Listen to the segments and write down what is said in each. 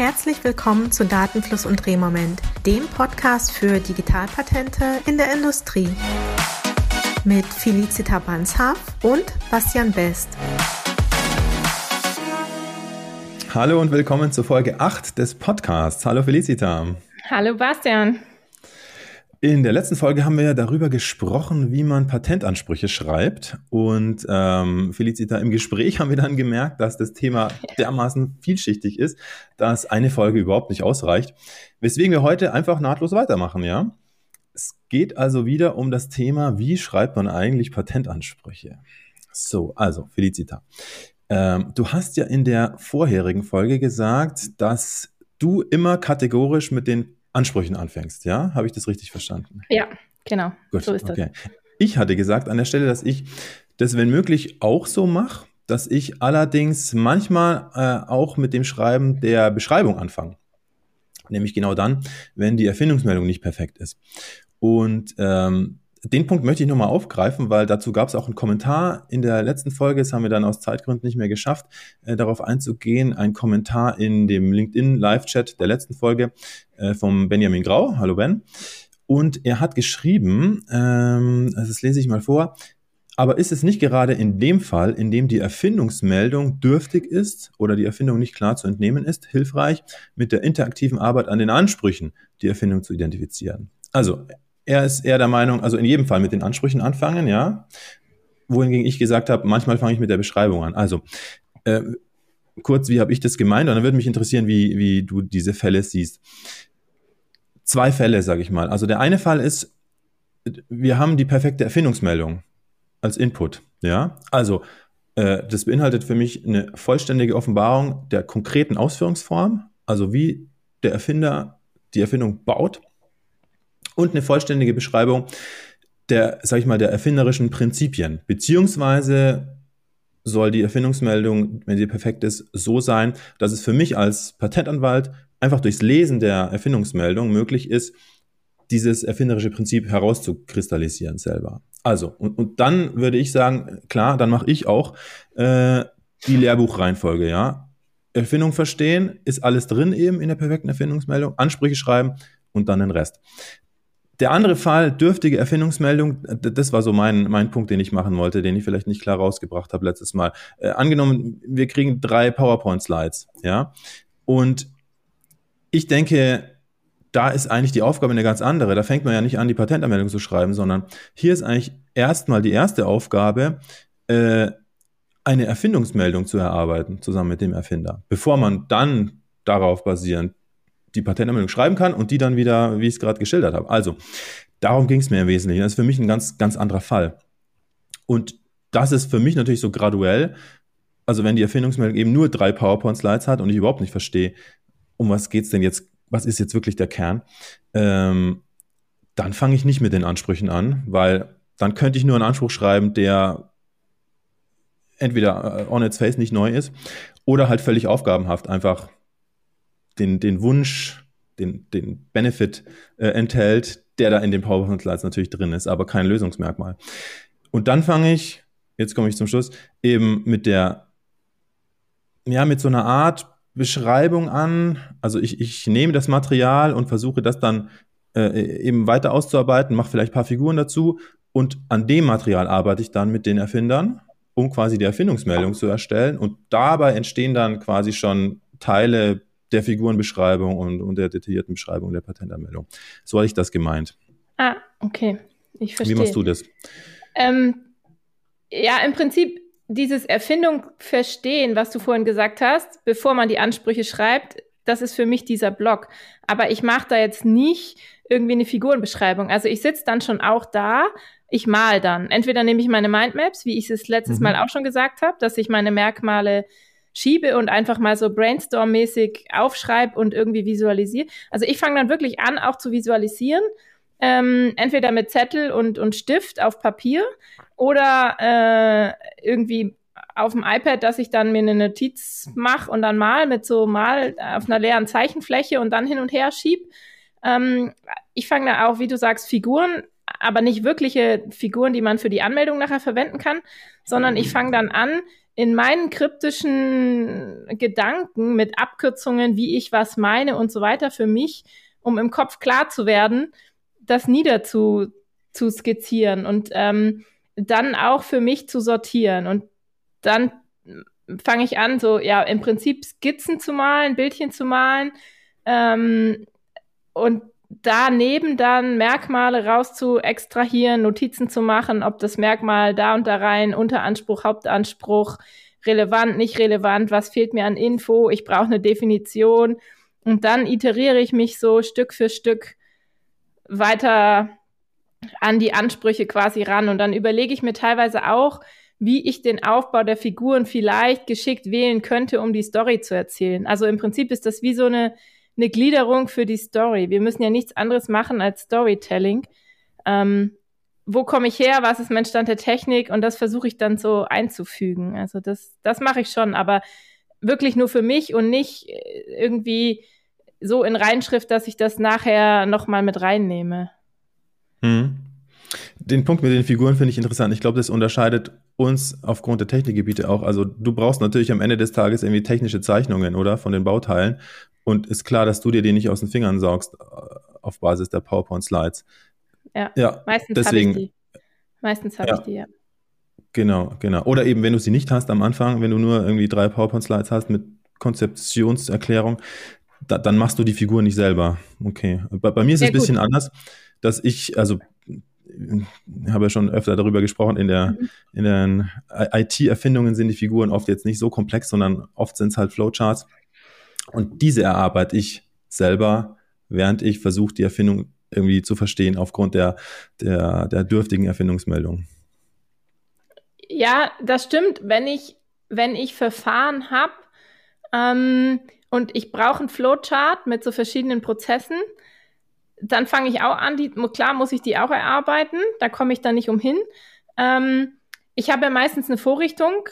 Herzlich willkommen zu Datenfluss und Drehmoment, dem Podcast für Digitalpatente in der Industrie. Mit Felicita Banshaf und Bastian Best. Hallo und willkommen zur Folge 8 des Podcasts. Hallo Felicita. Hallo Bastian. In der letzten Folge haben wir ja darüber gesprochen, wie man Patentansprüche schreibt. Und ähm, Felicita, im Gespräch haben wir dann gemerkt, dass das Thema dermaßen vielschichtig ist, dass eine Folge überhaupt nicht ausreicht. Weswegen wir heute einfach nahtlos weitermachen, ja? Es geht also wieder um das Thema, wie schreibt man eigentlich Patentansprüche? So, also Felicita. Ähm, du hast ja in der vorherigen Folge gesagt, dass du immer kategorisch mit den Ansprüchen anfängst, ja? Habe ich das richtig verstanden? Ja, genau. Gut, so ist das. Okay. Ich hatte gesagt an der Stelle, dass ich das, wenn möglich, auch so mache, dass ich allerdings manchmal äh, auch mit dem Schreiben der Beschreibung anfange. Nämlich genau dann, wenn die Erfindungsmeldung nicht perfekt ist. Und ähm, den Punkt möchte ich nochmal aufgreifen, weil dazu gab es auch einen Kommentar in der letzten Folge. Das haben wir dann aus Zeitgründen nicht mehr geschafft, äh, darauf einzugehen. Ein Kommentar in dem LinkedIn Live-Chat der letzten Folge äh, vom Benjamin Grau. Hallo Ben. Und er hat geschrieben, ähm, das lese ich mal vor, aber ist es nicht gerade in dem Fall, in dem die Erfindungsmeldung dürftig ist oder die Erfindung nicht klar zu entnehmen ist, hilfreich, mit der interaktiven Arbeit an den Ansprüchen die Erfindung zu identifizieren? Also er ist eher der Meinung, also in jedem Fall mit den Ansprüchen anfangen, ja. Wohingegen ich gesagt habe, manchmal fange ich mit der Beschreibung an. Also äh, kurz, wie habe ich das gemeint? Und dann würde mich interessieren, wie, wie du diese Fälle siehst. Zwei Fälle, sage ich mal. Also der eine Fall ist, wir haben die perfekte Erfindungsmeldung als Input. Ja, also äh, das beinhaltet für mich eine vollständige Offenbarung der konkreten Ausführungsform, also wie der Erfinder die Erfindung baut und eine vollständige Beschreibung der, sag ich mal, der erfinderischen Prinzipien. Beziehungsweise soll die Erfindungsmeldung, wenn sie perfekt ist, so sein, dass es für mich als Patentanwalt einfach durchs Lesen der Erfindungsmeldung möglich ist, dieses erfinderische Prinzip herauszukristallisieren selber. Also, und, und dann würde ich sagen, klar, dann mache ich auch äh, die Lehrbuchreihenfolge, ja. Erfindung verstehen, ist alles drin eben in der perfekten Erfindungsmeldung, Ansprüche schreiben und dann den Rest. Der andere Fall, dürftige Erfindungsmeldung, das war so mein, mein Punkt, den ich machen wollte, den ich vielleicht nicht klar rausgebracht habe letztes Mal. Äh, angenommen, wir kriegen drei PowerPoint-Slides, ja, und ich denke, da ist eigentlich die Aufgabe eine ganz andere. Da fängt man ja nicht an, die Patentanmeldung zu schreiben, sondern hier ist eigentlich erstmal die erste Aufgabe, äh, eine Erfindungsmeldung zu erarbeiten, zusammen mit dem Erfinder, bevor man dann darauf basierend die Patentanmeldung schreiben kann und die dann wieder, wie ich es gerade geschildert habe. Also, darum ging es mir im Wesentlichen. Das ist für mich ein ganz, ganz anderer Fall. Und das ist für mich natürlich so graduell. Also, wenn die Erfindungsmeldung eben nur drei PowerPoint-Slides hat und ich überhaupt nicht verstehe, um was geht's denn jetzt, was ist jetzt wirklich der Kern, ähm, dann fange ich nicht mit den Ansprüchen an, weil dann könnte ich nur einen Anspruch schreiben, der entweder äh, on its face nicht neu ist oder halt völlig aufgabenhaft einfach den, den Wunsch, den, den Benefit äh, enthält, der da in den PowerPoint-Slides natürlich drin ist, aber kein Lösungsmerkmal. Und dann fange ich, jetzt komme ich zum Schluss, eben mit der, ja, mit so einer Art Beschreibung an. Also ich, ich nehme das Material und versuche das dann äh, eben weiter auszuarbeiten, mache vielleicht ein paar Figuren dazu und an dem Material arbeite ich dann mit den Erfindern, um quasi die Erfindungsmeldung zu erstellen. Und dabei entstehen dann quasi schon Teile, der Figurenbeschreibung und, und der detaillierten Beschreibung der Patentanmeldung. So hatte ich das gemeint. Ah, okay. Ich verstehe. Wie machst du das? Ähm, ja, im Prinzip dieses Erfindung verstehen, was du vorhin gesagt hast, bevor man die Ansprüche schreibt, das ist für mich dieser Block. Aber ich mache da jetzt nicht irgendwie eine Figurenbeschreibung. Also ich sitze dann schon auch da, ich mal dann. Entweder nehme ich meine Mindmaps, wie ich es letztes mhm. Mal auch schon gesagt habe, dass ich meine Merkmale schiebe und einfach mal so brainstorm-mäßig aufschreibe und irgendwie visualisiere. Also ich fange dann wirklich an, auch zu visualisieren. Ähm, entweder mit Zettel und, und Stift auf Papier oder äh, irgendwie auf dem iPad, dass ich dann mir eine Notiz mache und dann mal mit so mal auf einer leeren Zeichenfläche und dann hin und her schieb. Ähm, ich fange da auch, wie du sagst, Figuren, aber nicht wirkliche Figuren, die man für die Anmeldung nachher verwenden kann, sondern ich fange dann an, in meinen kryptischen Gedanken mit Abkürzungen, wie ich was meine und so weiter für mich, um im Kopf klar zu werden, das niederzu zu skizzieren und ähm, dann auch für mich zu sortieren. Und dann fange ich an, so ja, im Prinzip Skizzen zu malen, Bildchen zu malen ähm, und daneben dann Merkmale raus zu extrahieren, Notizen zu machen, ob das Merkmal da und da rein, Unteranspruch, Hauptanspruch, relevant, nicht relevant, was fehlt mir an Info, ich brauche eine Definition und dann iteriere ich mich so Stück für Stück weiter an die Ansprüche quasi ran und dann überlege ich mir teilweise auch, wie ich den Aufbau der Figuren vielleicht geschickt wählen könnte, um die Story zu erzählen. Also im Prinzip ist das wie so eine eine Gliederung für die Story. Wir müssen ja nichts anderes machen als Storytelling. Ähm, wo komme ich her? Was ist mein Stand der Technik? Und das versuche ich dann so einzufügen. Also das, das mache ich schon, aber wirklich nur für mich und nicht äh, irgendwie so in Reinschrift, dass ich das nachher nochmal mit reinnehme. Hm. Den Punkt mit den Figuren finde ich interessant. Ich glaube, das unterscheidet uns aufgrund der Technikgebiete auch. Also du brauchst natürlich am Ende des Tages irgendwie technische Zeichnungen, oder? Von den Bauteilen. Und ist klar, dass du dir die nicht aus den Fingern saugst äh, auf Basis der PowerPoint-Slides. Ja, ja, meistens deswegen. Hab ich die. Meistens habe ja. ich die, ja. Genau, genau. Oder eben, wenn du sie nicht hast am Anfang, wenn du nur irgendwie drei PowerPoint-Slides hast mit Konzeptionserklärung, da, dann machst du die Figur nicht selber. Okay. Bei, bei mir ist es ein bisschen anders, dass ich, also ich habe ja schon öfter darüber gesprochen, in der, mhm. in den IT-Erfindungen sind die Figuren oft jetzt nicht so komplex, sondern oft sind es halt Flowcharts. Und diese erarbeite ich selber, während ich versuche, die Erfindung irgendwie zu verstehen aufgrund der, der, der dürftigen Erfindungsmeldung. Ja, das stimmt. Wenn ich, wenn ich Verfahren habe ähm, und ich brauche einen Flowchart mit so verschiedenen Prozessen, dann fange ich auch an, die, klar muss ich die auch erarbeiten, da komme ich dann nicht umhin. Ähm, ich habe ja meistens eine Vorrichtung,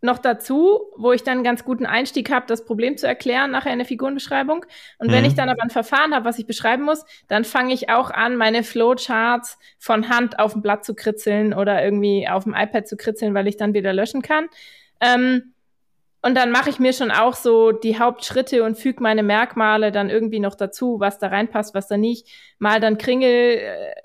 noch dazu, wo ich dann einen ganz guten Einstieg habe, das Problem zu erklären, nachher in der Figurenbeschreibung. Und mhm. wenn ich dann aber ein Verfahren habe, was ich beschreiben muss, dann fange ich auch an, meine Flowcharts von Hand auf dem Blatt zu kritzeln oder irgendwie auf dem iPad zu kritzeln, weil ich dann wieder löschen kann. Ähm, und dann mache ich mir schon auch so die Hauptschritte und füge meine Merkmale dann irgendwie noch dazu, was da reinpasst, was da nicht. Mal dann Kringel,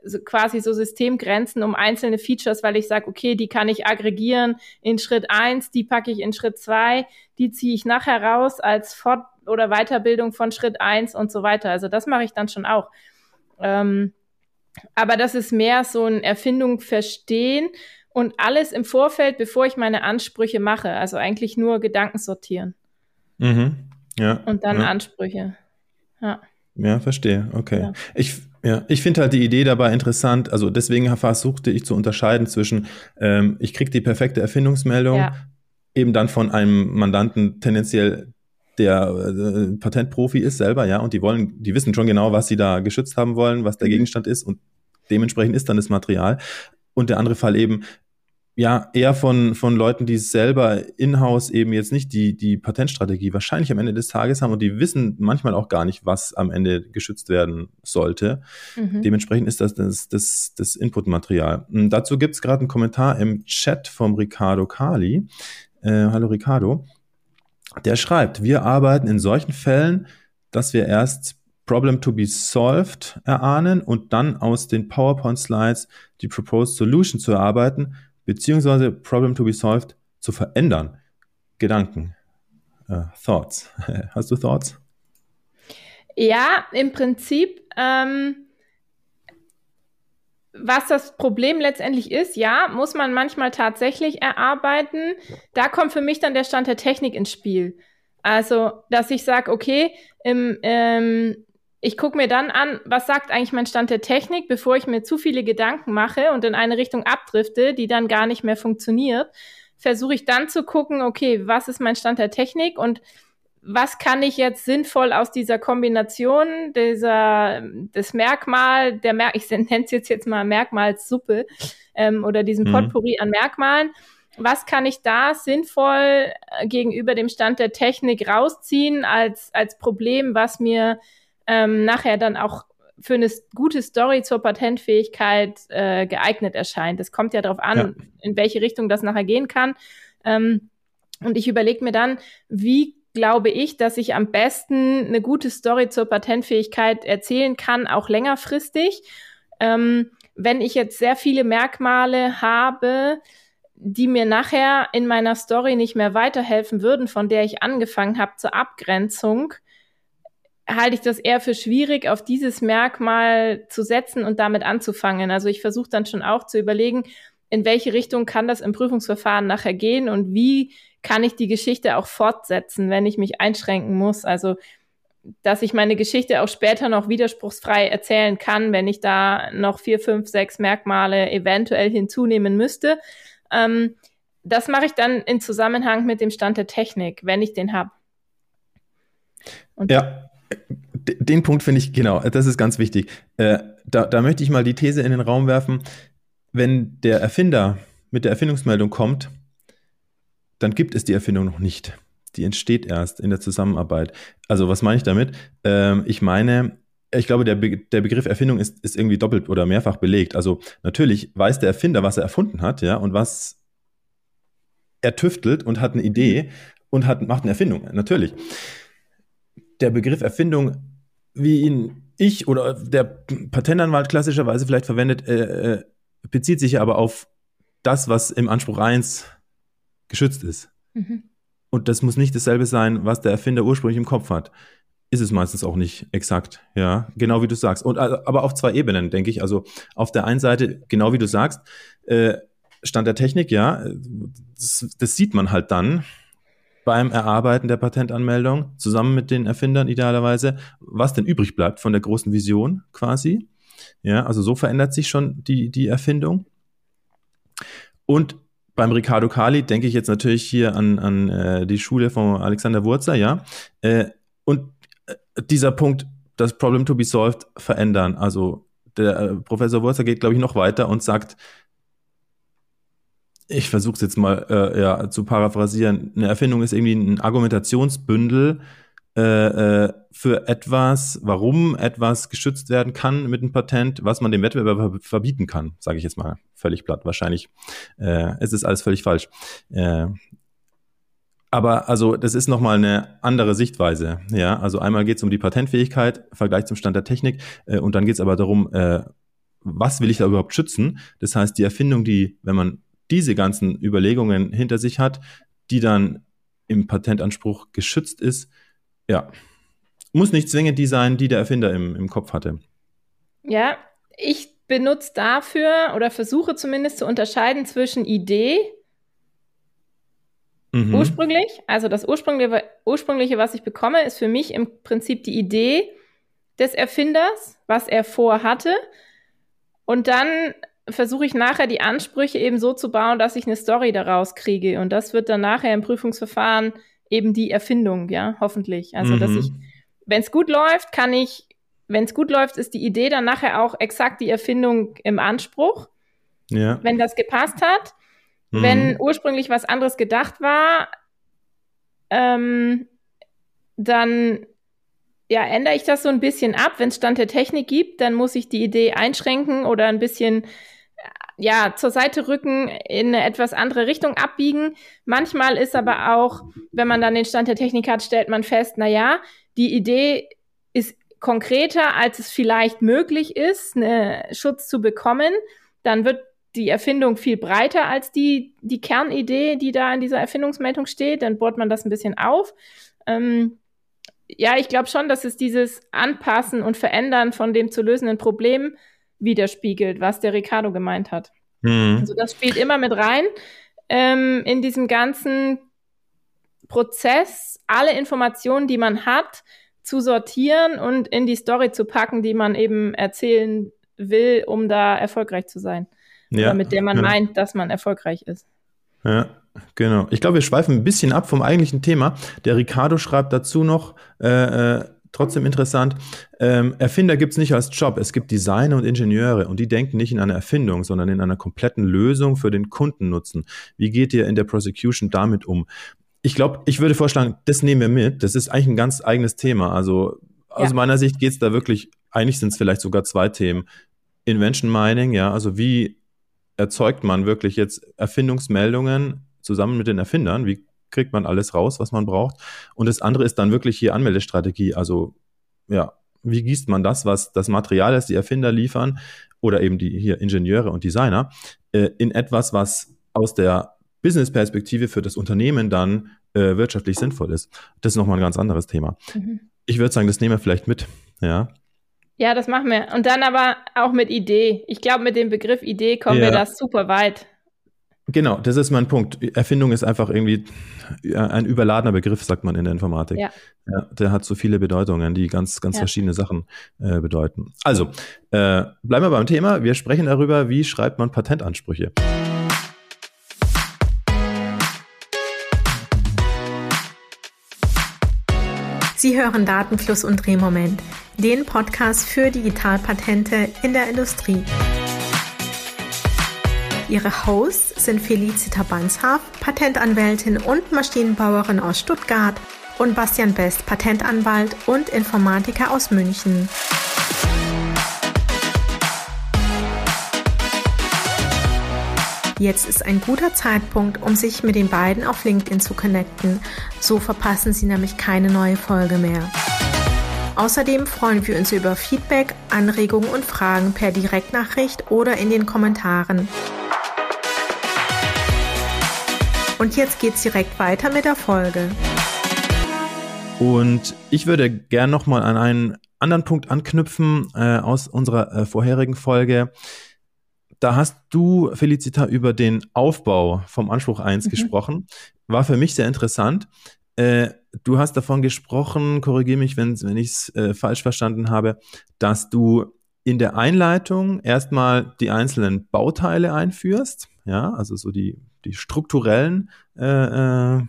äh, quasi so Systemgrenzen um einzelne Features, weil ich sage, okay, die kann ich aggregieren in Schritt eins, die packe ich in Schritt zwei, die ziehe ich nachher raus als Fort- oder Weiterbildung von Schritt eins und so weiter. Also das mache ich dann schon auch. Ähm, aber das ist mehr so ein Erfindung verstehen und alles im Vorfeld, bevor ich meine Ansprüche mache. Also eigentlich nur Gedanken sortieren. Mhm. Ja. Und dann ja. Ansprüche. Ja. Ja, verstehe. Okay. Ja. Ich, ja, ich finde halt die Idee dabei interessant. Also deswegen versuchte ich zu unterscheiden zwischen, ähm, ich kriege die perfekte Erfindungsmeldung, ja. eben dann von einem Mandanten tendenziell der äh, Patentprofi ist selber, ja, und die wollen, die wissen schon genau, was sie da geschützt haben wollen, was der mhm. Gegenstand ist und dementsprechend ist dann das Material. Und der andere Fall eben, ja, eher von, von Leuten, die selber in-house eben jetzt nicht die, die Patentstrategie wahrscheinlich am Ende des Tages haben und die wissen manchmal auch gar nicht, was am Ende geschützt werden sollte. Mhm. Dementsprechend ist das das, das, das Inputmaterial. Und dazu gibt's gerade einen Kommentar im Chat vom Ricardo Kali. Äh, hallo Ricardo. Der schreibt, wir arbeiten in solchen Fällen, dass wir erst Problem to be solved erahnen und dann aus den PowerPoint-Slides die Proposed Solution zu erarbeiten beziehungsweise Problem to be solved zu verändern. Gedanken, uh, Thoughts. Hast du Thoughts? Ja, im Prinzip, ähm, was das Problem letztendlich ist, ja, muss man manchmal tatsächlich erarbeiten. Da kommt für mich dann der Stand der Technik ins Spiel. Also, dass ich sage, okay, im, ähm, ich gucke mir dann an, was sagt eigentlich mein Stand der Technik, bevor ich mir zu viele Gedanken mache und in eine Richtung abdrifte, die dann gar nicht mehr funktioniert. Versuche ich dann zu gucken, okay, was ist mein Stand der Technik und was kann ich jetzt sinnvoll aus dieser Kombination dieser des Merkmal, der Mer ich nenne es jetzt jetzt mal Merkmalssuppe ähm, oder diesem mhm. Potpourri an Merkmalen, was kann ich da sinnvoll äh, gegenüber dem Stand der Technik rausziehen als als Problem, was mir ähm, nachher dann auch für eine gute Story zur Patentfähigkeit äh, geeignet erscheint. Es kommt ja darauf an, ja. in welche Richtung das nachher gehen kann. Ähm, Und ich überlege mir dann, wie glaube ich, dass ich am besten eine gute Story zur Patentfähigkeit erzählen kann, auch längerfristig. Ähm, wenn ich jetzt sehr viele Merkmale habe, die mir nachher in meiner Story nicht mehr weiterhelfen würden, von der ich angefangen habe zur Abgrenzung, halte ich das eher für schwierig, auf dieses Merkmal zu setzen und damit anzufangen. Also ich versuche dann schon auch zu überlegen, in welche Richtung kann das im Prüfungsverfahren nachher gehen und wie kann ich die Geschichte auch fortsetzen, wenn ich mich einschränken muss. Also dass ich meine Geschichte auch später noch widerspruchsfrei erzählen kann, wenn ich da noch vier, fünf, sechs Merkmale eventuell hinzunehmen müsste. Ähm, das mache ich dann in Zusammenhang mit dem Stand der Technik, wenn ich den habe. Ja, den Punkt finde ich, genau, das ist ganz wichtig. Äh, da, da möchte ich mal die These in den Raum werfen, wenn der Erfinder mit der Erfindungsmeldung kommt, dann gibt es die Erfindung noch nicht. Die entsteht erst in der Zusammenarbeit. Also was meine ich damit? Ähm, ich meine, ich glaube, der, Be der Begriff Erfindung ist, ist irgendwie doppelt oder mehrfach belegt. Also natürlich weiß der Erfinder, was er erfunden hat, ja, und was er tüftelt und hat eine Idee und hat, macht eine Erfindung, natürlich. Der Begriff Erfindung, wie ihn ich oder der Patentanwalt klassischerweise vielleicht verwendet, äh, äh bezieht sich aber auf das, was im Anspruch 1 geschützt ist. Mhm. Und das muss nicht dasselbe sein, was der Erfinder ursprünglich im Kopf hat. Ist es meistens auch nicht exakt, ja, genau wie du sagst. Und also, aber auf zwei Ebenen, denke ich. Also auf der einen Seite, genau wie du sagst, äh, Stand der Technik, ja, das, das sieht man halt dann beim Erarbeiten der Patentanmeldung, zusammen mit den Erfindern idealerweise, was denn übrig bleibt von der großen Vision quasi. Ja, also so verändert sich schon die, die Erfindung. Und beim Ricardo Kali denke ich jetzt natürlich hier an, an äh, die Schule von Alexander Wurzer, ja. Äh, und äh, dieser Punkt, das Problem to be solved, verändern. Also der äh, Professor Wurzer geht, glaube ich, noch weiter und sagt, ich versuche es jetzt mal äh, ja, zu paraphrasieren, eine Erfindung ist irgendwie ein Argumentationsbündel, äh, äh, für etwas, warum etwas geschützt werden kann mit einem Patent, was man dem Wettbewerber verbieten kann, sage ich jetzt mal völlig platt. Wahrscheinlich äh, es ist alles völlig falsch. Äh, aber also das ist nochmal eine andere Sichtweise. Ja, also einmal geht es um die Patentfähigkeit, Vergleich zum Stand der Technik, äh, und dann geht es aber darum, äh, was will ich da überhaupt schützen? Das heißt, die Erfindung, die, wenn man diese ganzen Überlegungen hinter sich hat, die dann im Patentanspruch geschützt ist, ja. Muss nicht zwingend die sein, die der Erfinder im, im Kopf hatte. Ja, ich benutze dafür oder versuche zumindest zu unterscheiden zwischen Idee mhm. ursprünglich, also das ursprüngliche, ursprüngliche, was ich bekomme, ist für mich im Prinzip die Idee des Erfinders, was er vorhatte. Und dann versuche ich nachher die Ansprüche eben so zu bauen, dass ich eine Story daraus kriege. Und das wird dann nachher im Prüfungsverfahren eben die Erfindung, ja, hoffentlich. Also, mhm. dass ich, wenn es gut läuft, kann ich, wenn es gut läuft, ist die Idee dann nachher auch exakt die Erfindung im Anspruch. Ja. Wenn das gepasst hat. Mhm. Wenn ursprünglich was anderes gedacht war, ähm, dann ja, ändere ich das so ein bisschen ab. Wenn es Stand der Technik gibt, dann muss ich die Idee einschränken oder ein bisschen ja, zur Seite rücken, in eine etwas andere Richtung abbiegen. Manchmal ist aber auch, wenn man dann den Stand der Technik hat, stellt man fest, na ja, die Idee ist konkreter, als es vielleicht möglich ist, einen Schutz zu bekommen. Dann wird die Erfindung viel breiter als die, die Kernidee, die da in dieser Erfindungsmeldung steht. Dann bohrt man das ein bisschen auf. Ähm, ja, ich glaube schon, dass es dieses Anpassen und Verändern von dem zu lösenden Problem widerspiegelt, was der Ricardo gemeint hat. Mhm. Also das spielt immer mit rein ähm, in diesem ganzen Prozess, alle Informationen, die man hat, zu sortieren und in die Story zu packen, die man eben erzählen will, um da erfolgreich zu sein. Ja, Oder mit der man ja. meint, dass man erfolgreich ist. Ja, genau. Ich glaube, wir schweifen ein bisschen ab vom eigentlichen Thema. Der Ricardo schreibt dazu noch, äh, äh trotzdem interessant. Ähm, Erfinder gibt es nicht als Job. Es gibt Designer und Ingenieure und die denken nicht in einer Erfindung, sondern in einer kompletten Lösung für den Kundennutzen. Wie geht ihr in der Prosecution damit um? Ich glaube, ich würde vorschlagen, das nehmen wir mit. Das ist eigentlich ein ganz eigenes Thema. Also aus ja. meiner Sicht geht es da wirklich, eigentlich sind es vielleicht sogar zwei Themen. Invention Mining, ja, also wie erzeugt man wirklich jetzt Erfindungsmeldungen zusammen mit den Erfindern? Wie kriegt man alles raus, was man braucht. Und das andere ist dann wirklich hier Anmeldestrategie. Also ja, wie gießt man das, was das Material ist, die Erfinder liefern oder eben die hier Ingenieure und Designer, äh, in etwas, was aus der Business-Perspektive für das Unternehmen dann äh, wirtschaftlich sinnvoll ist. Das ist nochmal ein ganz anderes Thema. Mhm. Ich würde sagen, das nehmen wir vielleicht mit. Ja. Ja, das machen wir. Und dann aber auch mit Idee. Ich glaube, mit dem Begriff Idee kommen ja. wir da super weit. Genau, das ist mein Punkt. Erfindung ist einfach irgendwie ein überladener Begriff, sagt man in der Informatik. Ja. ja der hat so viele Bedeutungen, die ganz, ganz ja. verschiedene Sachen äh, bedeuten. Also, äh, bleiben wir beim Thema. Wir sprechen darüber, wie schreibt man Patentansprüche. Sie hören Datenfluss und Drehmoment, den Podcast für Digitalpatente in der Industrie. Ihre Hosts sind Felicita Banshaf, Patentanwältin und Maschinenbauerin aus Stuttgart und Bastian Best, Patentanwalt und Informatiker aus München. Jetzt ist ein guter Zeitpunkt, um sich mit den beiden auf LinkedIn zu connecten. So verpassen Sie nämlich keine neue Folge mehr. Außerdem freuen wir uns über Feedback, Anregungen und Fragen per Direktnachricht oder in den Kommentaren. Und jetzt geht's direkt weiter mit der Folge. Und ich würde gern nochmal an einen anderen Punkt anknüpfen äh, aus unserer äh, vorherigen Folge. Da hast du, Felicita, über den Aufbau vom Anspruch 1 mhm. gesprochen. War für mich sehr interessant. Äh, du hast davon gesprochen, korrigiere mich, wenn, wenn ich es äh, falsch verstanden habe, dass du in der Einleitung erstmal die einzelnen Bauteile einführst, ja, also so die, die strukturellen äh, äh,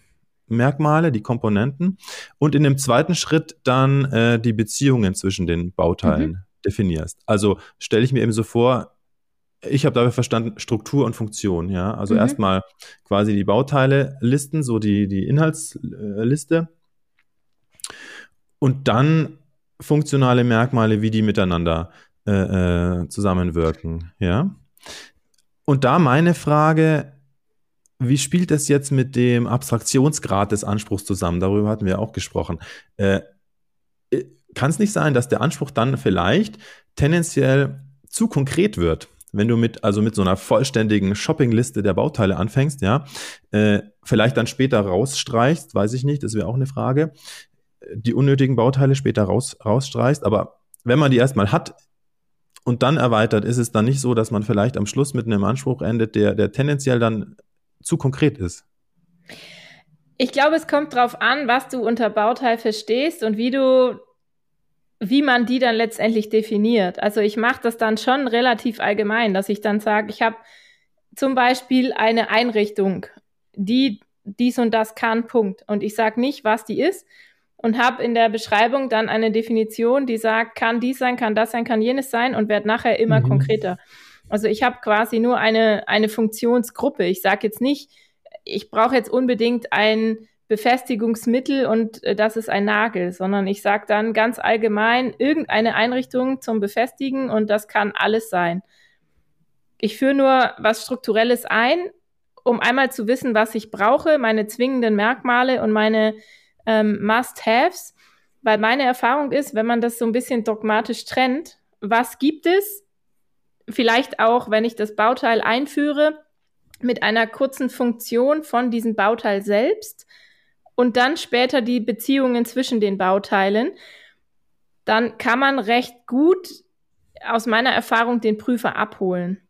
Merkmale, die Komponenten, und in dem zweiten Schritt dann äh, die Beziehungen zwischen den Bauteilen mhm. definierst. Also stelle ich mir eben so vor, ich habe dabei verstanden Struktur und Funktion, ja. Also mhm. erstmal quasi die Bauteile listen, so die, die Inhaltsliste. Und dann funktionale Merkmale, wie die miteinander äh, äh, zusammenwirken, ja. Und da meine Frage, wie spielt das jetzt mit dem Abstraktionsgrad des Anspruchs zusammen? Darüber hatten wir auch gesprochen. Äh, äh Kann es nicht sein, dass der Anspruch dann vielleicht tendenziell zu konkret wird? wenn du mit, also mit so einer vollständigen Shoppingliste der Bauteile anfängst, ja, äh, vielleicht dann später rausstreichst, weiß ich nicht, das wäre auch eine Frage, die unnötigen Bauteile später raus, rausstreichst, aber wenn man die erstmal hat und dann erweitert, ist es dann nicht so, dass man vielleicht am Schluss mit einem Anspruch endet, der, der tendenziell dann zu konkret ist. Ich glaube, es kommt darauf an, was du unter Bauteil verstehst und wie du wie man die dann letztendlich definiert. Also ich mache das dann schon relativ allgemein, dass ich dann sage, ich habe zum Beispiel eine Einrichtung, die dies und das kann, Punkt. Und ich sage nicht, was die ist und habe in der Beschreibung dann eine Definition, die sagt, kann dies sein, kann das sein, kann jenes sein und werde nachher immer mhm. konkreter. Also ich habe quasi nur eine, eine Funktionsgruppe. Ich sage jetzt nicht, ich brauche jetzt unbedingt ein Befestigungsmittel und äh, das ist ein Nagel, sondern ich sage dann ganz allgemein irgendeine Einrichtung zum Befestigen und das kann alles sein. Ich führe nur was Strukturelles ein, um einmal zu wissen, was ich brauche, meine zwingenden Merkmale und meine ähm, Must-Haves, weil meine Erfahrung ist, wenn man das so ein bisschen dogmatisch trennt, was gibt es? Vielleicht auch, wenn ich das Bauteil einführe, mit einer kurzen Funktion von diesem Bauteil selbst und dann später die Beziehungen zwischen den Bauteilen, dann kann man recht gut aus meiner Erfahrung den Prüfer abholen.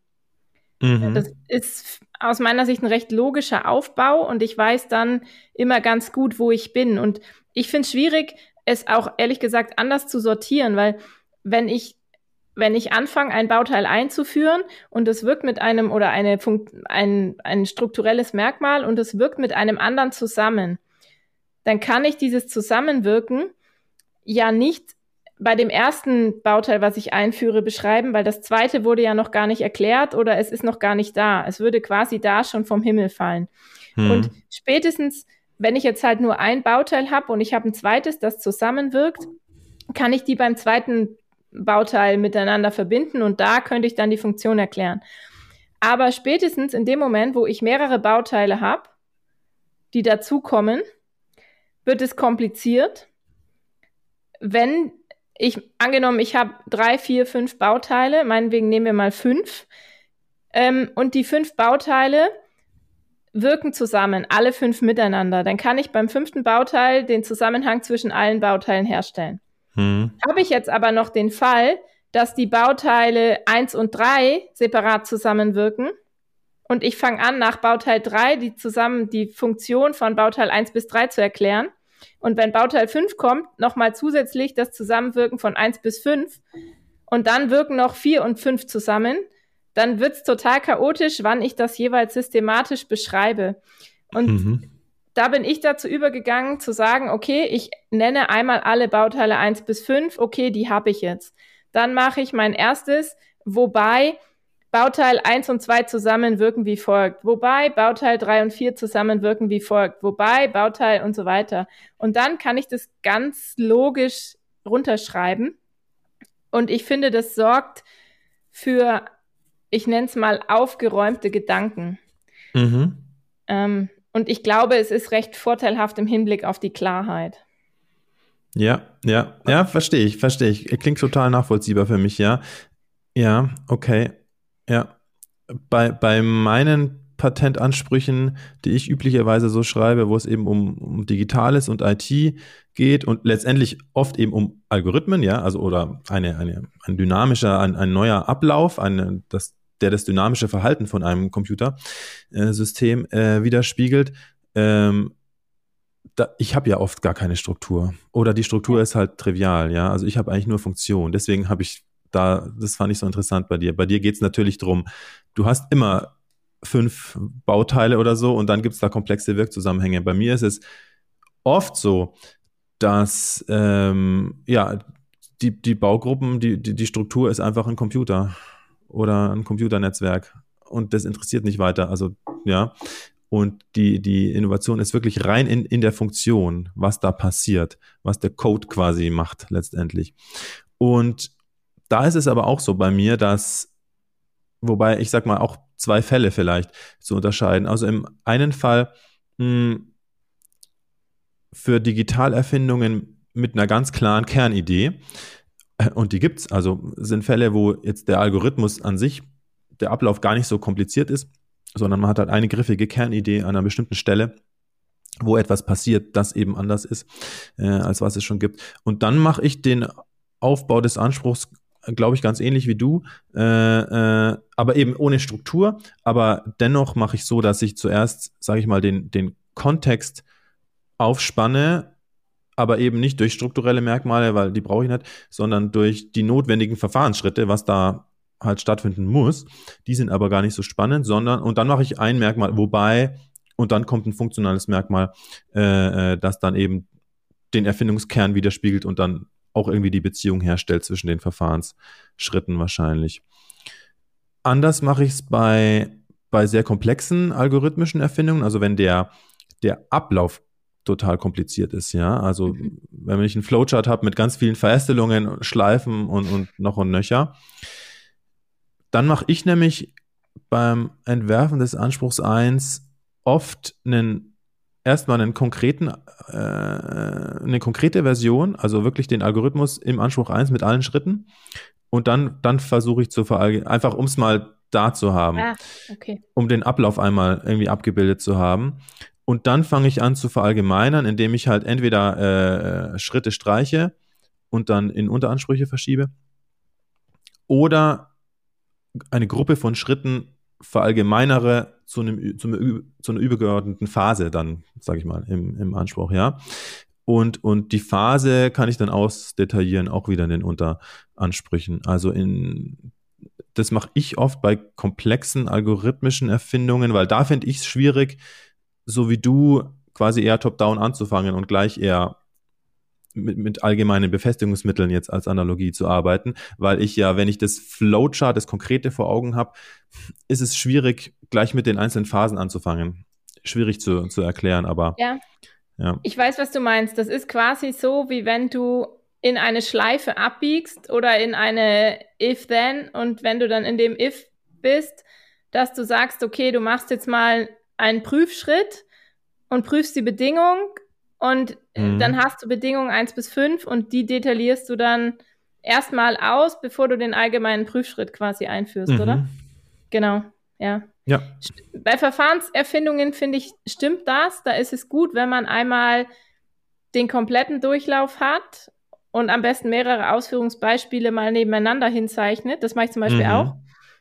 Mhm. Das ist aus meiner Sicht ein recht logischer Aufbau und ich weiß dann immer ganz gut, wo ich bin. Und ich finde es schwierig, es auch ehrlich gesagt anders zu sortieren, weil wenn ich wenn ich anfange, ein Bauteil einzuführen und es wirkt mit einem oder eine Funkt, ein, ein strukturelles Merkmal und es wirkt mit einem anderen zusammen, dann kann ich dieses Zusammenwirken ja nicht bei dem ersten Bauteil, was ich einführe, beschreiben, weil das zweite wurde ja noch gar nicht erklärt oder es ist noch gar nicht da. Es würde quasi da schon vom Himmel fallen. Hm. Und spätestens, wenn ich jetzt halt nur ein Bauteil habe und ich habe ein zweites, das zusammenwirkt, kann ich die beim zweiten Bauteil miteinander verbinden und da könnte ich dann die Funktion erklären. Aber spätestens in dem Moment, wo ich mehrere Bauteile habe, die dazukommen, wird es kompliziert. Wenn ich, angenommen, ich habe drei, vier, fünf Bauteile, meinetwegen nehmen wir mal fünf, ähm, und die fünf Bauteile wirken zusammen, alle fünf miteinander, dann kann ich beim fünften Bauteil den Zusammenhang zwischen allen Bauteilen herstellen. Hm. Habe ich jetzt aber noch den Fall, dass die Bauteile eins und drei separat zusammenwirken und ich fange an, nach Bauteil drei die zusammen die Funktion von Bauteil eins bis drei zu erklären. Und wenn Bauteil fünf kommt, nochmal zusätzlich das Zusammenwirken von eins bis fünf und dann wirken noch vier und fünf zusammen, dann wird's total chaotisch, wann ich das jeweils systematisch beschreibe. Und mhm. Da bin ich dazu übergegangen zu sagen, okay, ich nenne einmal alle Bauteile eins bis fünf, okay, die habe ich jetzt. Dann mache ich mein erstes, wobei Bauteil eins und zwei zusammen wirken wie folgt, wobei Bauteil drei und vier zusammen wirken wie folgt, wobei Bauteil und so weiter. Und dann kann ich das ganz logisch runterschreiben. Und ich finde, das sorgt für ich nenne es mal, aufgeräumte Gedanken. Mhm. Ähm, und ich glaube, es ist recht vorteilhaft im Hinblick auf die Klarheit. Ja, ja, ja, verstehe ich, verstehe ich. Klingt total nachvollziehbar für mich, ja. Ja, okay. Ja. Bei, bei meinen Patentansprüchen, die ich üblicherweise so schreibe, wo es eben um, um Digitales und IT geht und letztendlich oft eben um Algorithmen, ja, also oder eine, eine, ein dynamischer, ein, ein neuer Ablauf, eine, das, der das dynamische Verhalten von einem Computersystem äh, widerspiegelt. Ähm, da, ich habe ja oft gar keine Struktur. Oder die Struktur ist halt trivial, ja. Also ich habe eigentlich nur Funktion. Deswegen habe ich da, das fand ich so interessant bei dir. Bei dir geht es natürlich darum, du hast immer fünf Bauteile oder so und dann gibt es da komplexe Wirkzusammenhänge. Bei mir ist es oft so, dass ähm, ja die, die Baugruppen, die, die, die Struktur ist einfach ein Computer oder ein Computernetzwerk und das interessiert nicht weiter. Also ja, und die, die Innovation ist wirklich rein in, in der Funktion, was da passiert, was der Code quasi macht letztendlich. Und da ist es aber auch so bei mir, dass, wobei ich sag mal auch zwei Fälle vielleicht zu unterscheiden. Also im einen Fall mh, hm, für Digitalerfindungen mit einer ganz klaren Kernidee. Und die gibt's. Also sind Fälle, wo jetzt der Algorithmus an sich, der Ablauf gar nicht so kompliziert ist, sondern man hat halt eine griffige Kernidee an einer bestimmten Stelle, wo etwas passiert, das eben anders ist, äh, als was es schon gibt. Und dann mache ich den Aufbau des Anspruchs glaube ich, ganz ähnlich wie du, äh, äh, aber eben ohne Struktur. Aber dennoch mache ich so, dass ich zuerst, sage ich mal, den, den Kontext aufspanne, aber eben nicht durch strukturelle Merkmale, weil die brauche ich nicht, sondern durch die notwendigen Verfahrensschritte, was da halt stattfinden muss. Die sind aber gar nicht so spannend, sondern, und dann mache ich ein Merkmal, wobei, und dann kommt ein funktionales Merkmal, äh, äh das dann eben den Erfindungskern widerspiegelt und dann auch irgendwie die Beziehung herstellt zwischen den Verfahrensschritten wahrscheinlich. Anders mache ich es bei, bei sehr komplexen algorithmischen Erfindungen, also wenn der, der Ablauf total kompliziert ist, ja. Also mhm. wenn ich einen Flowchart habe mit ganz vielen Verästelungen, Schleifen und, und noch und nöcher, dann mache ich nämlich beim Entwerfen des Anspruchs 1 oft einen erstmal einen konkreten, äh, eine konkrete Version, also wirklich den Algorithmus im Anspruch 1 mit allen Schritten. Und dann, dann versuche ich zu verallgemeinern, einfach um es mal da zu haben, ah, okay. um den Ablauf einmal irgendwie abgebildet zu haben. Und dann fange ich an zu verallgemeinern, indem ich halt entweder äh, Schritte streiche und dann in Unteransprüche verschiebe oder eine Gruppe von Schritten verallgemeinere zu, einem, zu, einer, zu einer übergeordneten Phase dann, sage ich mal, im, im Anspruch, ja. Und, und die Phase kann ich dann ausdetaillieren, auch wieder in den Unteransprüchen. Also in, das mache ich oft bei komplexen algorithmischen Erfindungen, weil da finde ich es schwierig, so wie du quasi eher top-down anzufangen und gleich eher mit, mit allgemeinen Befestigungsmitteln jetzt als Analogie zu arbeiten, weil ich ja, wenn ich das Flowchart, das Konkrete vor Augen habe, ist es schwierig, gleich mit den einzelnen Phasen anzufangen. Schwierig zu, zu erklären, aber. Ja. ja. Ich weiß, was du meinst. Das ist quasi so, wie wenn du in eine Schleife abbiegst oder in eine If-Then und wenn du dann in dem If bist, dass du sagst, okay, du machst jetzt mal einen Prüfschritt und prüfst die Bedingung und mhm. dann hast du Bedingungen 1 bis 5 und die detaillierst du dann erstmal aus, bevor du den allgemeinen Prüfschritt quasi einführst, mhm. oder? Genau, ja. Ja. Bei Verfahrenserfindungen finde ich, stimmt das. Da ist es gut, wenn man einmal den kompletten Durchlauf hat und am besten mehrere Ausführungsbeispiele mal nebeneinander hinzeichnet. Das mache ich zum Beispiel mhm. auch.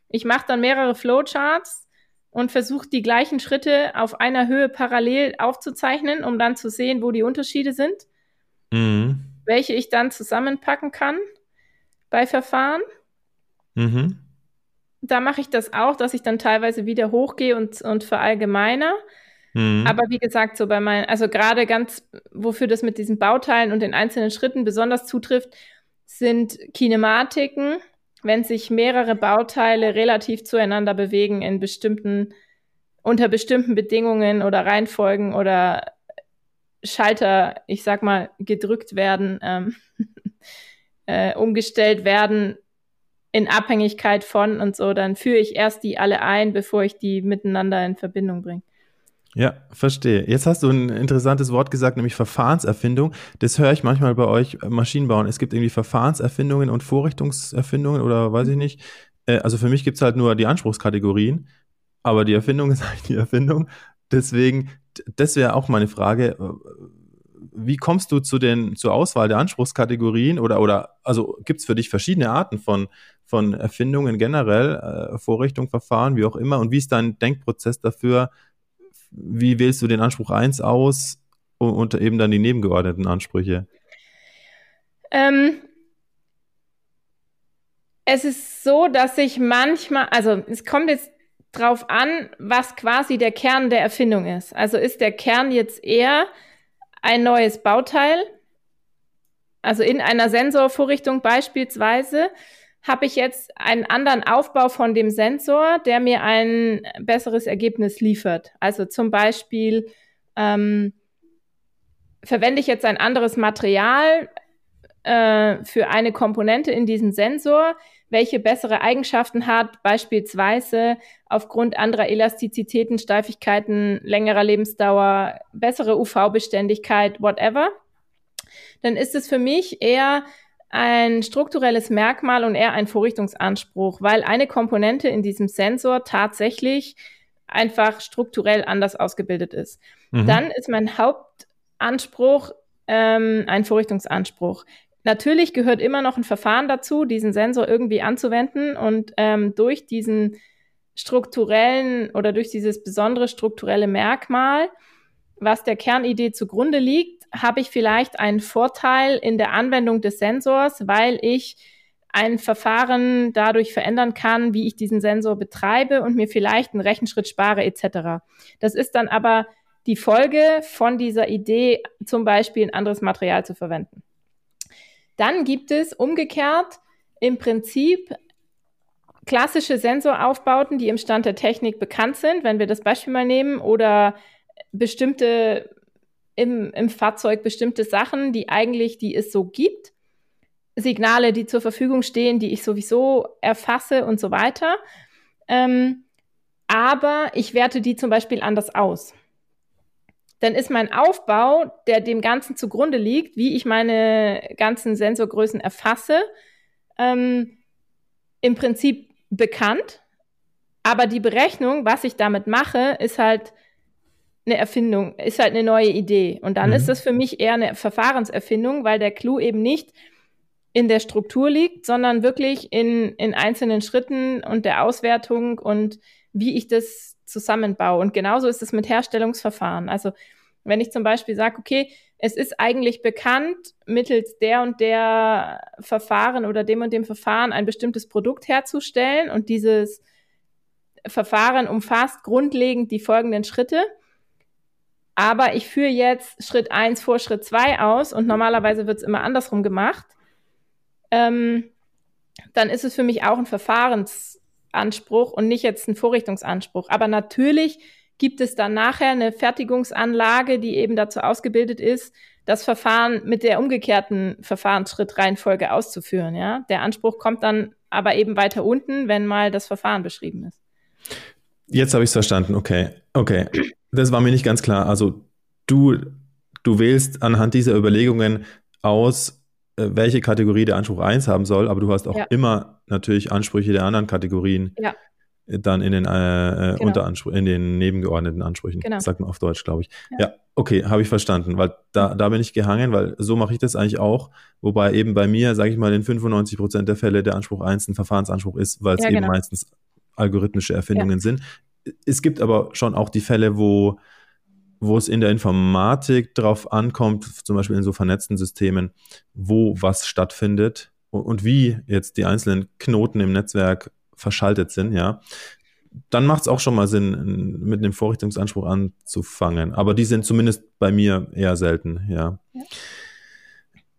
Ich mache dann mehrere Flowcharts und versuche die gleichen Schritte auf einer Höhe parallel aufzuzeichnen, um dann zu sehen, wo die Unterschiede sind, mhm. welche ich dann zusammenpacken kann bei Verfahren. Mhm. Da mache ich das auch, dass ich dann teilweise wieder hochgehe und, und verallgemeiner. Mhm. Aber wie gesagt, so bei meinen, also gerade ganz, wofür das mit diesen Bauteilen und den einzelnen Schritten besonders zutrifft, sind Kinematiken, wenn sich mehrere Bauteile relativ zueinander bewegen in bestimmten, unter bestimmten Bedingungen oder Reihenfolgen oder Schalter, ich sag mal, gedrückt werden, ähm, äh, umgestellt werden in Abhängigkeit von und so, dann führe ich erst die alle ein, bevor ich die miteinander in Verbindung bringe. Ja, verstehe. Jetzt hast du ein interessantes Wort gesagt, nämlich Verfahrenserfindung. Das höre ich manchmal bei euch äh, Maschinenbauen. Es gibt irgendwie Verfahrenserfindungen und Vorrichtungserfindungen oder weiß ich nicht. Äh, also für mich gibt es halt nur die Anspruchskategorien, aber die Erfindung ist eigentlich die Erfindung. Deswegen, das wäre auch meine Frage. Äh, wie kommst du zu den, zur Auswahl der Anspruchskategorien oder, oder also gibt es für dich verschiedene Arten von, von Erfindungen generell, Vorrichtung, Verfahren, wie auch immer? Und wie ist dein Denkprozess dafür, wie wählst du den Anspruch 1 aus und eben dann die nebengeordneten Ansprüche? Ähm, es ist so, dass ich manchmal, also es kommt jetzt drauf an, was quasi der Kern der Erfindung ist. Also ist der Kern jetzt eher ein neues Bauteil, also in einer Sensorvorrichtung beispielsweise, habe ich jetzt einen anderen Aufbau von dem Sensor, der mir ein besseres Ergebnis liefert. Also zum Beispiel ähm, verwende ich jetzt ein anderes Material äh, für eine Komponente in diesem Sensor, welche bessere Eigenschaften hat, beispielsweise aufgrund anderer Elastizitäten, Steifigkeiten, längerer Lebensdauer, bessere UV-Beständigkeit, whatever, dann ist es für mich eher ein strukturelles Merkmal und eher ein Vorrichtungsanspruch, weil eine Komponente in diesem Sensor tatsächlich einfach strukturell anders ausgebildet ist. Mhm. Dann ist mein Hauptanspruch ähm, ein Vorrichtungsanspruch. Natürlich gehört immer noch ein Verfahren dazu, diesen Sensor irgendwie anzuwenden und ähm, durch diesen strukturellen oder durch dieses besondere strukturelle Merkmal, was der Kernidee zugrunde liegt, habe ich vielleicht einen Vorteil in der Anwendung des Sensors, weil ich ein Verfahren dadurch verändern kann, wie ich diesen Sensor betreibe und mir vielleicht einen Rechenschritt spare etc. Das ist dann aber die Folge von dieser Idee, zum Beispiel ein anderes Material zu verwenden. Dann gibt es umgekehrt im Prinzip klassische Sensoraufbauten, die im Stand der Technik bekannt sind, wenn wir das Beispiel mal nehmen, oder bestimmte im, im Fahrzeug bestimmte Sachen, die eigentlich, die es so gibt. Signale, die zur Verfügung stehen, die ich sowieso erfasse und so weiter. Ähm, aber ich werte die zum Beispiel anders aus. Dann ist mein Aufbau, der dem Ganzen zugrunde liegt, wie ich meine ganzen Sensorgrößen erfasse, ähm, im Prinzip bekannt. Aber die Berechnung, was ich damit mache, ist halt eine Erfindung, ist halt eine neue Idee. Und dann mhm. ist das für mich eher eine Verfahrenserfindung, weil der Clou eben nicht in der Struktur liegt, sondern wirklich in, in einzelnen Schritten und der Auswertung und wie ich das zusammenbaue. Und genauso ist es mit Herstellungsverfahren. Also wenn ich zum Beispiel sage, okay, es ist eigentlich bekannt, mittels der und der Verfahren oder dem und dem Verfahren ein bestimmtes Produkt herzustellen und dieses Verfahren umfasst grundlegend die folgenden Schritte aber ich führe jetzt Schritt eins vor Schritt zwei aus und normalerweise wird es immer andersrum gemacht. Ähm, dann ist es für mich auch ein Verfahrensanspruch und nicht jetzt ein Vorrichtungsanspruch. Aber natürlich gibt es dann nachher eine Fertigungsanlage, die eben dazu ausgebildet ist, das Verfahren mit der umgekehrten Verfahrensschrittreihenfolge auszuführen. Ja? Der Anspruch kommt dann aber eben weiter unten, wenn mal das Verfahren beschrieben ist. Jetzt habe ich es verstanden, okay. Okay. Das war mir nicht ganz klar. Also du, du wählst anhand dieser Überlegungen aus, äh, welche Kategorie der Anspruch 1 haben soll, aber du hast auch ja. immer natürlich Ansprüche der anderen Kategorien ja. dann in den äh, äh genau. In den nebengeordneten Ansprüchen. Genau. Sagt man auf Deutsch, glaube ich. Ja, ja okay, habe ich verstanden, weil da, da bin ich gehangen, weil so mache ich das eigentlich auch, wobei eben bei mir, sage ich mal, in 95 Prozent der Fälle der Anspruch 1 ein Verfahrensanspruch ist, weil es eben genau. meistens algorithmische Erfindungen sind. Es gibt aber schon auch die Fälle, wo wo es in der Informatik drauf ankommt, zum Beispiel in so vernetzten Systemen, wo was stattfindet und, und wie jetzt die einzelnen Knoten im Netzwerk verschaltet sind, ja, dann macht es auch schon mal Sinn, mit einem Vorrichtungsanspruch anzufangen. Aber die sind zumindest bei mir eher selten, ja. ja.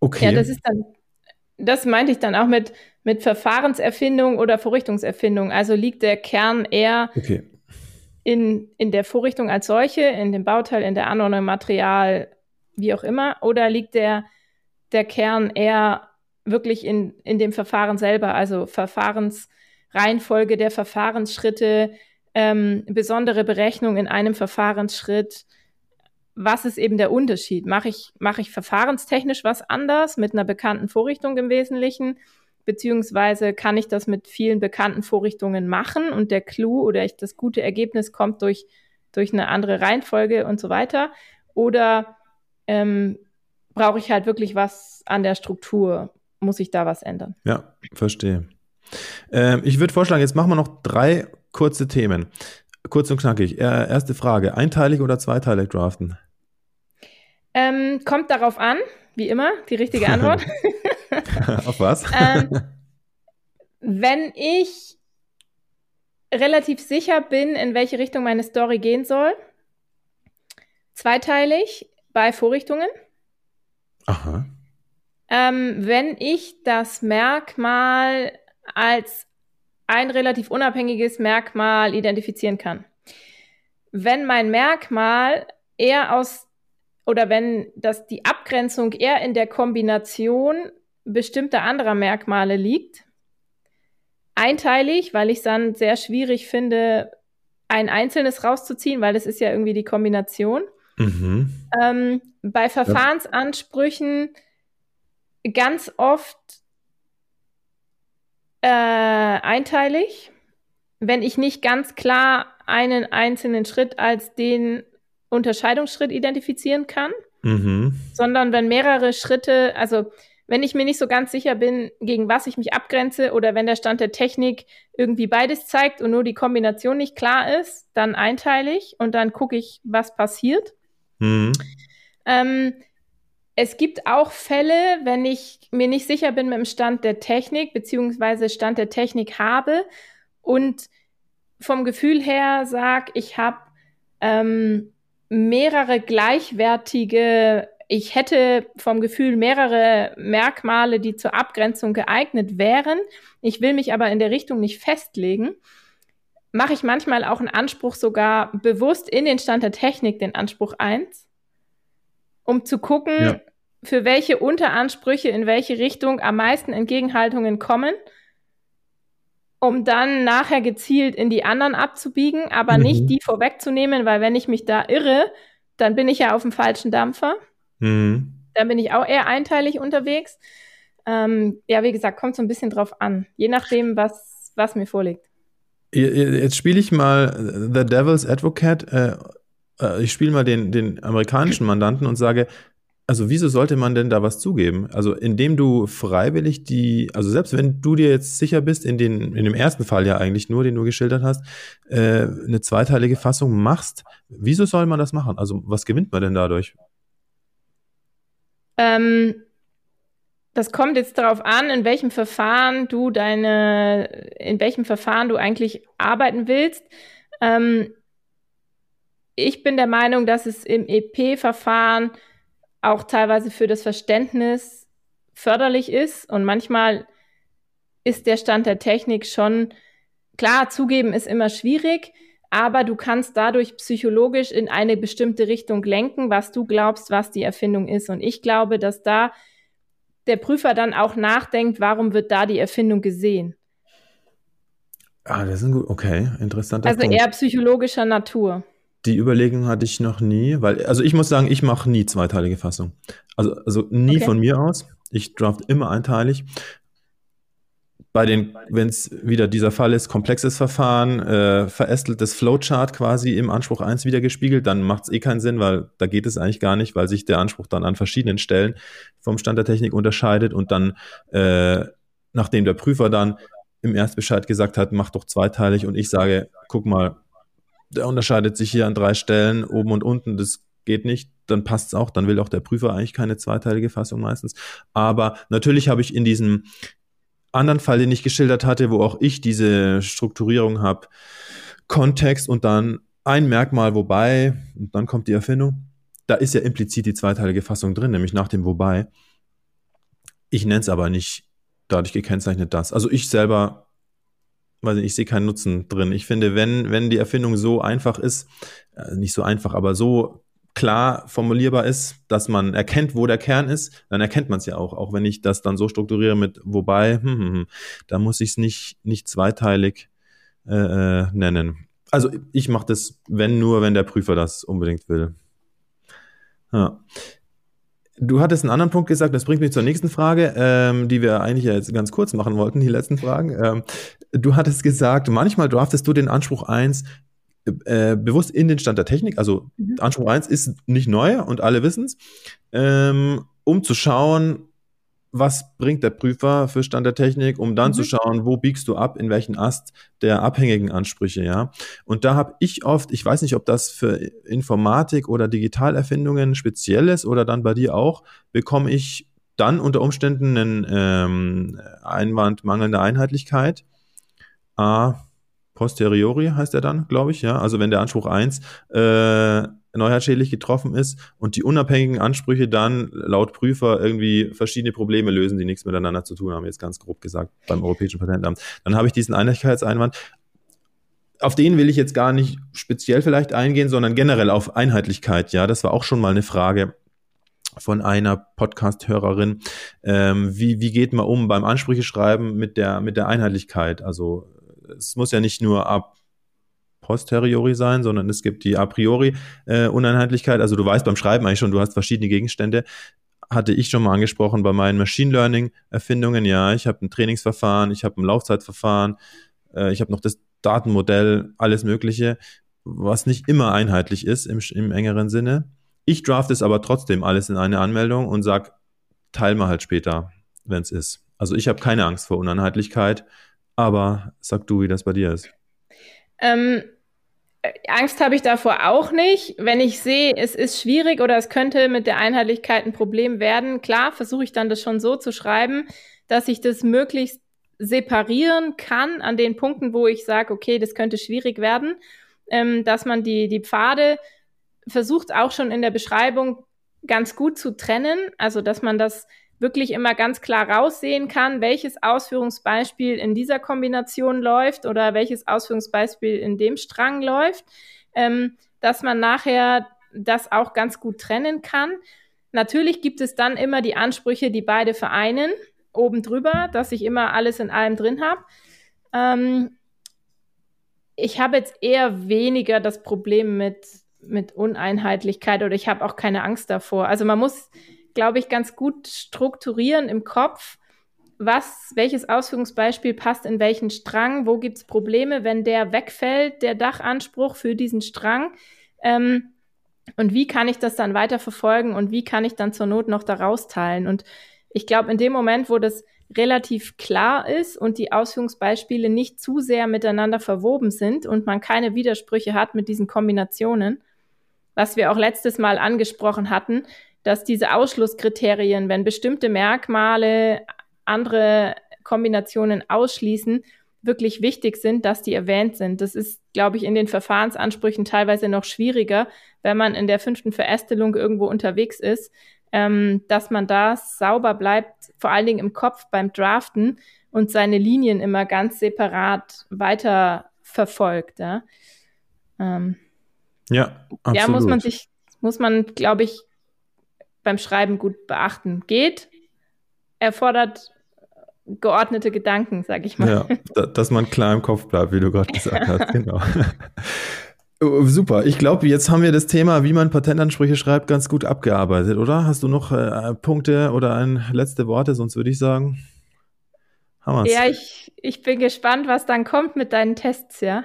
Okay. Ja, das ist dann, das meinte ich dann auch mit, mit Verfahrenserfindung oder Vorrichtungserfindung. Also liegt der Kern eher okay in, in der Vorrichtung als solche, in dem Bauteil, in der Anordnung, Material, wie auch immer? Oder liegt der, der Kern eher wirklich in, in dem Verfahren selber, also Verfahrensreihenfolge der Verfahrensschritte, ähm, besondere Berechnung in einem Verfahrensschritt? Was ist eben der Unterschied? Mache ich, mache ich verfahrenstechnisch was anders mit einer bekannten Vorrichtung im Wesentlichen? Beziehungsweise kann ich das mit vielen bekannten Vorrichtungen machen und der Clou oder ich, das gute Ergebnis kommt durch, durch eine andere Reihenfolge und so weiter. Oder ähm, brauche ich halt wirklich was an der Struktur? Muss ich da was ändern? Ja, verstehe. Ähm, ich würde vorschlagen, jetzt machen wir noch drei kurze Themen. Kurz und knackig. Äh, erste Frage: Einteilig oder zweiteilig draften? Ähm, kommt darauf an, wie immer, die richtige Antwort. Auf was? ähm, wenn ich relativ sicher bin, in welche Richtung meine Story gehen soll, zweiteilig bei Vorrichtungen. Aha. Ähm, wenn ich das Merkmal als ein relativ unabhängiges Merkmal identifizieren kann. Wenn mein Merkmal eher aus oder wenn das die Abgrenzung eher in der Kombination bestimmter anderer Merkmale liegt. Einteilig, weil ich es dann sehr schwierig finde, ein einzelnes rauszuziehen, weil das ist ja irgendwie die Kombination. Mhm. Ähm, bei Verfahrensansprüchen ganz oft äh, einteilig, wenn ich nicht ganz klar einen einzelnen Schritt als den Unterscheidungsschritt identifizieren kann, mhm. sondern wenn mehrere Schritte, also wenn ich mir nicht so ganz sicher bin, gegen was ich mich abgrenze oder wenn der Stand der Technik irgendwie beides zeigt und nur die Kombination nicht klar ist, dann einteilig und dann gucke ich, was passiert. Mhm. Ähm, es gibt auch Fälle, wenn ich mir nicht sicher bin mit dem Stand der Technik, beziehungsweise Stand der Technik habe und vom Gefühl her sage, ich habe ähm, mehrere gleichwertige ich hätte vom Gefühl mehrere Merkmale, die zur Abgrenzung geeignet wären. Ich will mich aber in der Richtung nicht festlegen. Mache ich manchmal auch einen Anspruch sogar bewusst in den Stand der Technik, den Anspruch 1, um zu gucken, ja. für welche Unteransprüche in welche Richtung am meisten Entgegenhaltungen kommen, um dann nachher gezielt in die anderen abzubiegen, aber mhm. nicht die vorwegzunehmen, weil wenn ich mich da irre, dann bin ich ja auf dem falschen Dampfer. Mhm. Da bin ich auch eher einteilig unterwegs. Ähm, ja, wie gesagt, kommt so ein bisschen drauf an, je nachdem, was, was mir vorliegt. Jetzt spiele ich mal The Devil's Advocate. Äh, äh, ich spiele mal den, den amerikanischen Mandanten und sage, also wieso sollte man denn da was zugeben? Also indem du freiwillig die, also selbst wenn du dir jetzt sicher bist, in, den, in dem ersten Fall ja eigentlich nur, den du geschildert hast, äh, eine zweiteilige Fassung machst, wieso soll man das machen? Also was gewinnt man denn dadurch? Ähm, das kommt jetzt darauf an, in welchem Verfahren du deine, in welchem Verfahren du eigentlich arbeiten willst. Ähm, ich bin der Meinung, dass es im EP-Verfahren auch teilweise für das Verständnis förderlich ist und manchmal ist der Stand der Technik schon klar, zugeben ist immer schwierig, aber du kannst dadurch psychologisch in eine bestimmte Richtung lenken, was du glaubst, was die Erfindung ist. Und ich glaube, dass da der Prüfer dann auch nachdenkt, warum wird da die Erfindung gesehen. Ah, das ist ein gut, okay, interessant. Also Punkt. eher psychologischer Natur. Die Überlegung hatte ich noch nie, weil, also ich muss sagen, ich mache nie zweiteilige Fassung. Also, also nie okay. von mir aus. Ich draft immer einteilig. Bei den, wenn es wieder dieser Fall ist, komplexes Verfahren, äh, verästeltes Flowchart quasi im Anspruch 1 wieder gespiegelt, dann macht es eh keinen Sinn, weil da geht es eigentlich gar nicht, weil sich der Anspruch dann an verschiedenen Stellen vom Stand der Technik unterscheidet und dann, äh, nachdem der Prüfer dann im Erstbescheid gesagt hat, mach doch zweiteilig und ich sage, guck mal, der unterscheidet sich hier an drei Stellen, oben und unten, das geht nicht, dann passt es auch, dann will auch der Prüfer eigentlich keine zweiteilige Fassung meistens. Aber natürlich habe ich in diesem anderen Fall, den ich geschildert hatte, wo auch ich diese Strukturierung habe, Kontext und dann ein Merkmal, wobei, und dann kommt die Erfindung, da ist ja implizit die zweiteilige Fassung drin, nämlich nach dem wobei. Ich nenne es aber nicht dadurch gekennzeichnet das. Also ich selber, weiß nicht, ich sehe keinen Nutzen drin. Ich finde, wenn, wenn die Erfindung so einfach ist, äh, nicht so einfach, aber so klar formulierbar ist, dass man erkennt, wo der Kern ist, dann erkennt man es ja auch. Auch wenn ich das dann so strukturiere mit wobei, hm, hm, hm, da muss ich es nicht, nicht zweiteilig äh, äh, nennen. Also ich mache das, wenn nur, wenn der Prüfer das unbedingt will. Ja. Du hattest einen anderen Punkt gesagt, das bringt mich zur nächsten Frage, ähm, die wir eigentlich jetzt ganz kurz machen wollten, die letzten Fragen. Ähm, du hattest gesagt, manchmal draftest du den Anspruch 1 äh, bewusst in den Stand der Technik, also mhm. Anspruch 1 ist nicht neu und alle wissen es, ähm, um zu schauen, was bringt der Prüfer für Stand der Technik, um dann mhm. zu schauen, wo biegst du ab, in welchen Ast der abhängigen Ansprüche, ja. Und da habe ich oft, ich weiß nicht, ob das für Informatik oder Digitalerfindungen speziell ist oder dann bei dir auch, bekomme ich dann unter Umständen einen ähm, Einwand mangelnder Einheitlichkeit. A, posteriori heißt er dann, glaube ich, ja. Also wenn der Anspruch 1 äh, neuheitsschädlich getroffen ist und die unabhängigen Ansprüche dann laut Prüfer irgendwie verschiedene Probleme lösen, die nichts miteinander zu tun haben, jetzt ganz grob gesagt beim Europäischen Patentamt. Dann habe ich diesen Einheitlichkeitseinwand. Auf den will ich jetzt gar nicht speziell vielleicht eingehen, sondern generell auf Einheitlichkeit. Ja, das war auch schon mal eine Frage von einer Podcast-Hörerin. Ähm, wie, wie geht man um beim Ansprüche schreiben mit der, mit der Einheitlichkeit? Also es muss ja nicht nur ab posteriori sein, sondern es gibt die a priori äh, Uneinheitlichkeit. Also du weißt beim Schreiben eigentlich schon, du hast verschiedene Gegenstände. Hatte ich schon mal angesprochen bei meinen Machine Learning Erfindungen. Ja, ich habe ein Trainingsverfahren, ich habe ein Laufzeitverfahren, äh, ich habe noch das Datenmodell, alles Mögliche, was nicht immer einheitlich ist im, im engeren Sinne. Ich draft es aber trotzdem alles in eine Anmeldung und sag, teil mal halt später, wenn es ist. Also ich habe keine Angst vor Uneinheitlichkeit, aber sag du, wie das bei dir ist. Ähm, Angst habe ich davor auch nicht. Wenn ich sehe, es ist schwierig oder es könnte mit der Einheitlichkeit ein Problem werden, klar, versuche ich dann das schon so zu schreiben, dass ich das möglichst separieren kann an den Punkten, wo ich sage, okay, das könnte schwierig werden, ähm, dass man die, die Pfade versucht auch schon in der Beschreibung ganz gut zu trennen, also dass man das wirklich immer ganz klar raussehen kann, welches Ausführungsbeispiel in dieser Kombination läuft oder welches Ausführungsbeispiel in dem Strang läuft, ähm, dass man nachher das auch ganz gut trennen kann. Natürlich gibt es dann immer die Ansprüche, die beide vereinen, oben drüber, dass ich immer alles in allem drin habe. Ähm, ich habe jetzt eher weniger das Problem mit, mit Uneinheitlichkeit oder ich habe auch keine Angst davor. Also man muss glaube ich, ganz gut strukturieren im Kopf, was, welches Ausführungsbeispiel passt in welchen Strang, wo gibt es Probleme, wenn der wegfällt, der Dachanspruch für diesen Strang. Ähm, und wie kann ich das dann weiter verfolgen und wie kann ich dann zur Not noch daraus teilen? Und ich glaube, in dem Moment, wo das relativ klar ist und die Ausführungsbeispiele nicht zu sehr miteinander verwoben sind und man keine Widersprüche hat mit diesen Kombinationen, was wir auch letztes Mal angesprochen hatten, dass diese Ausschlusskriterien, wenn bestimmte Merkmale andere Kombinationen ausschließen, wirklich wichtig sind, dass die erwähnt sind. Das ist, glaube ich, in den Verfahrensansprüchen teilweise noch schwieriger, wenn man in der fünften Verästelung irgendwo unterwegs ist, ähm, dass man da sauber bleibt, vor allen Dingen im Kopf beim Draften und seine Linien immer ganz separat weiter verfolgt. Ja, ähm, ja absolut. Ja, muss man sich, muss man, glaube ich, beim Schreiben gut beachten. Geht, erfordert geordnete Gedanken, sag ich mal. Ja, dass man klar im Kopf bleibt, wie du gerade gesagt hast, genau. Oh, super. Ich glaube, jetzt haben wir das Thema, wie man Patentansprüche schreibt, ganz gut abgearbeitet, oder? Hast du noch äh, Punkte oder ein letzte Worte? Sonst würde ich sagen, haben wir's. Ja, ich, ich bin gespannt, was dann kommt mit deinen Tests, ja.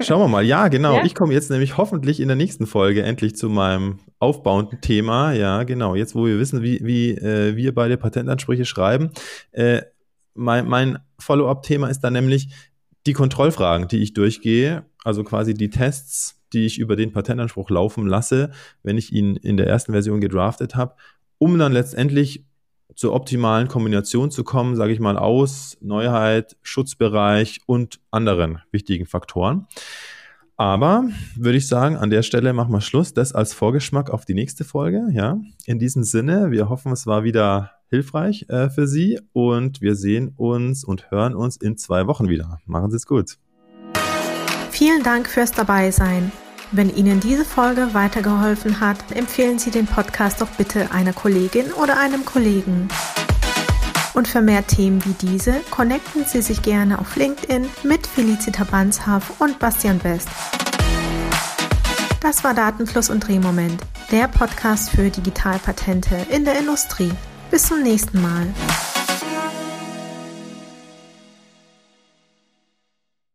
Schauen wir mal. Ja, genau. Ja? Ich komme jetzt nämlich hoffentlich in der nächsten Folge endlich zu meinem aufbauenden Thema. Ja, genau. Jetzt, wo wir wissen, wie, wie äh, wir beide Patentansprüche schreiben. Äh, mein mein Follow-up-Thema ist dann nämlich die Kontrollfragen, die ich durchgehe also quasi die Tests, die ich über den Patentanspruch laufen lasse, wenn ich ihn in der ersten Version gedraftet habe, um dann letztendlich zur optimalen Kombination zu kommen, sage ich mal, aus Neuheit, Schutzbereich und anderen wichtigen Faktoren. Aber würde ich sagen, an der Stelle machen wir Schluss. Das als Vorgeschmack auf die nächste Folge. Ja, in diesem Sinne, wir hoffen, es war wieder hilfreich äh, für Sie und wir sehen uns und hören uns in zwei Wochen wieder. Machen Sie es gut. Vielen Dank fürs Dabeisein. Wenn Ihnen diese Folge weitergeholfen hat, empfehlen Sie den Podcast doch bitte einer Kollegin oder einem Kollegen. Und für mehr Themen wie diese, connecten Sie sich gerne auf LinkedIn mit Felicita Banshaf und Bastian Best. Das war Datenfluss und Drehmoment, der Podcast für Digitalpatente in der Industrie. Bis zum nächsten Mal.